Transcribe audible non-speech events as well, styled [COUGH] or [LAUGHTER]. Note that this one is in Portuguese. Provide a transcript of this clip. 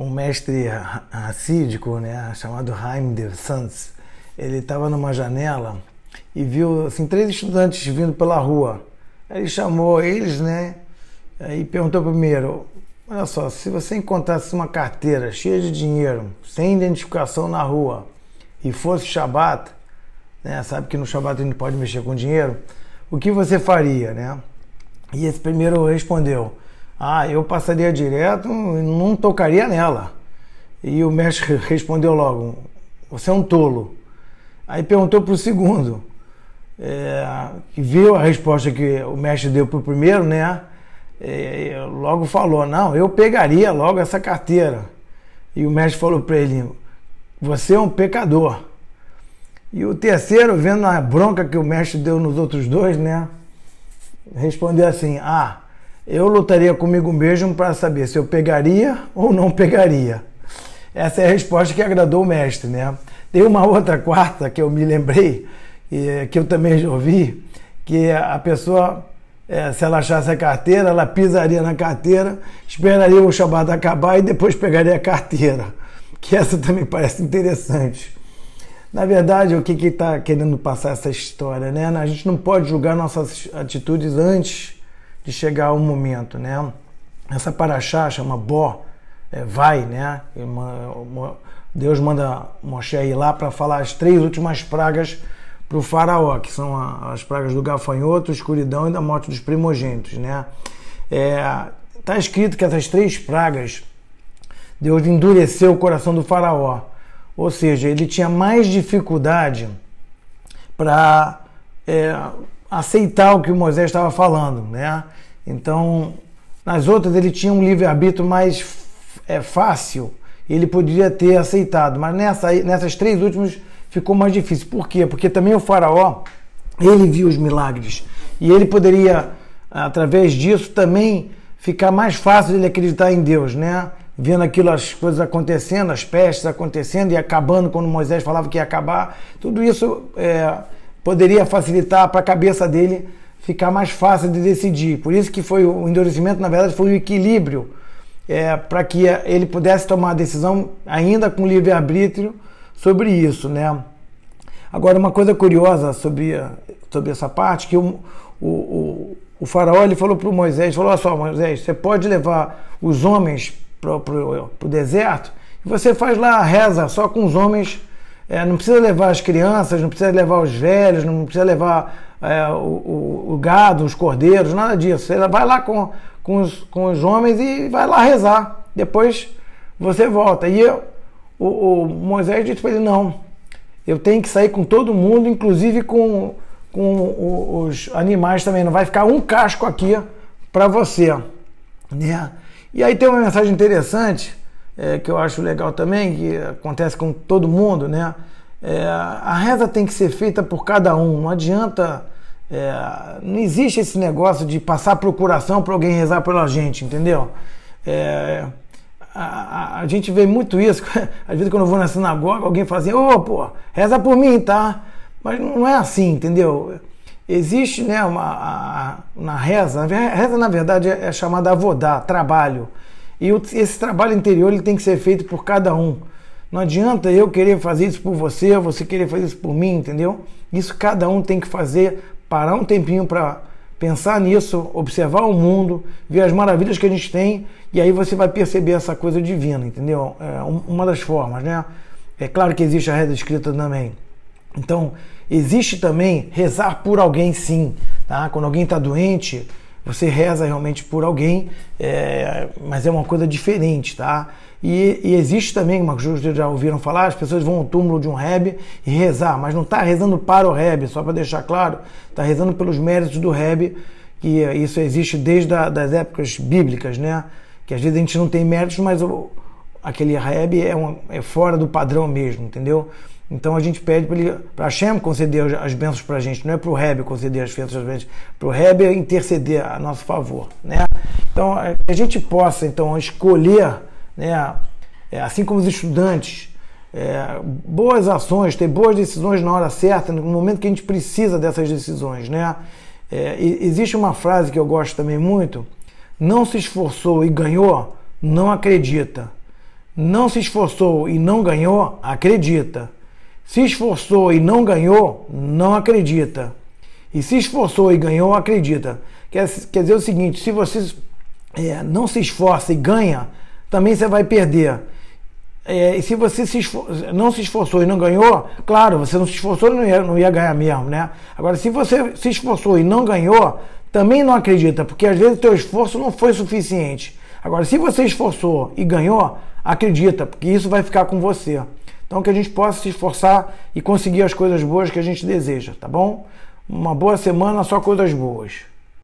um mestre racídico, né, chamado Haim de Sanz, ele estava numa janela e viu assim três estudantes vindo pela rua. Ele chamou eles, né, e perguntou primeiro: Olha só, se você encontrasse uma carteira cheia de dinheiro, sem identificação na rua, e fosse Shabat, né, sabe que no Shabat a gente pode mexer com dinheiro, o que você faria, né? E esse primeiro respondeu: Ah, eu passaria direto e não tocaria nela. E o mestre respondeu logo: Você é um tolo. Aí perguntou para o segundo, é, que viu a resposta que o mestre deu para o primeiro, né? E logo falou: Não, eu pegaria logo essa carteira. E o mestre falou para ele: Você é um pecador. E o terceiro, vendo a bronca que o mestre deu nos outros dois, né? Respondeu assim: Ah, eu lutaria comigo mesmo para saber se eu pegaria ou não pegaria. Essa é a resposta que agradou o mestre, né? Tem uma outra quarta que eu me lembrei, que eu também já ouvi, que a pessoa, é, se ela achasse a carteira, ela pisaria na carteira, esperaria o Shabbat acabar e depois pegaria a carteira. Que essa também parece interessante. Na verdade, o que está que querendo passar essa história, né? A gente não pode julgar nossas atitudes antes de chegar o momento, né? Essa paraxá chama Bó, é, vai, né? Deus manda Moshe ir lá para falar as três últimas pragas para o faraó, que são as pragas do gafanhoto, escuridão e da morte dos primogênitos, né? É, tá escrito que essas três pragas Deus endureceu o coração do faraó. Ou seja, ele tinha mais dificuldade para é, aceitar o que o Moisés estava falando, né? Então, nas outras ele tinha um livre-arbítrio mais é, fácil, ele poderia ter aceitado, mas nessa, nessas três últimas ficou mais difícil. Por quê? Porque também o faraó, ele viu os milagres e ele poderia, através disso, também ficar mais fácil ele acreditar em Deus, né? vendo aquilo, as coisas acontecendo, as pestes acontecendo e acabando quando Moisés falava que ia acabar, tudo isso é, poderia facilitar para a cabeça dele ficar mais fácil de decidir. Por isso que foi o endurecimento, na verdade, foi o equilíbrio é, para que ele pudesse tomar a decisão ainda com livre-arbítrio sobre isso, né? Agora, uma coisa curiosa sobre, sobre essa parte, que o, o, o, o faraó ele falou para o Moisés, falou, olha só, Moisés, você pode levar os homens para o deserto, e você faz lá a reza só com os homens. É, não precisa levar as crianças, não precisa levar os velhos, não precisa levar é, o, o, o, gado, os cordeiros, nada disso. Você vai lá com, com, os, com os homens e vai lá rezar. Depois você volta. E eu, o, o Moisés disse para ele: não, eu tenho que sair com todo mundo, inclusive com, com os animais também. Não vai ficar um casco aqui para você. Né? E aí tem uma mensagem interessante é, que eu acho legal também, que acontece com todo mundo, né? É, a reza tem que ser feita por cada um, não adianta. É, não existe esse negócio de passar procuração para alguém rezar pela gente, entendeu? É, a, a, a, gente vê muito isso. [LAUGHS] Às vezes, quando eu vou na sinagoga, alguém fala assim: Ô, oh, pô, reza por mim, tá? Mas não é assim, entendeu? Existe né, uma, a, na reza, a reza na verdade é, é chamada avodá, trabalho. E esse trabalho interior ele tem que ser feito por cada um. Não adianta eu querer fazer isso por você, você querer fazer isso por mim, entendeu? Isso cada um tem que fazer, parar um tempinho para pensar nisso, observar o mundo, ver as maravilhas que a gente tem, e aí você vai perceber essa coisa divina, entendeu? É uma das formas, né? É claro que existe a reza escrita também. Então, existe também rezar por alguém, sim. Tá? Quando alguém está doente, você reza realmente por alguém, é, mas é uma coisa diferente, tá? E, e existe também, uma coisa que já ouviram falar, as pessoas vão ao túmulo de um rebe e rezar, mas não está rezando para o rebe, só para deixar claro, está rezando pelos méritos do rebe, que isso existe desde a, das épocas bíblicas, né? Que às vezes a gente não tem méritos, mas o, aquele rebe é, um, é fora do padrão mesmo, entendeu? Então a gente pede para Hashem conceder as bênçãos para a gente, não é para o Rebbe conceder as bênçãos para o Rebbe interceder a nosso favor. Né? Então a gente possa então escolher, né, é, assim como os estudantes, é, boas ações, ter boas decisões na hora certa, no momento que a gente precisa dessas decisões. Né? É, existe uma frase que eu gosto também muito: não se esforçou e ganhou, não acredita. não se esforçou e não ganhou, acredita. Se esforçou e não ganhou, não acredita. E se esforçou e ganhou, acredita. Quer, quer dizer o seguinte: se você é, não se esforça e ganha, também você vai perder. É, e se você se não se esforçou e não ganhou, claro, você não se esforçou e não ia, não ia ganhar mesmo, né? Agora, se você se esforçou e não ganhou, também não acredita, porque às vezes o teu esforço não foi suficiente. Agora, se você esforçou e ganhou, acredita, porque isso vai ficar com você. Então, que a gente possa se esforçar e conseguir as coisas boas que a gente deseja, tá bom? Uma boa semana, só coisas boas.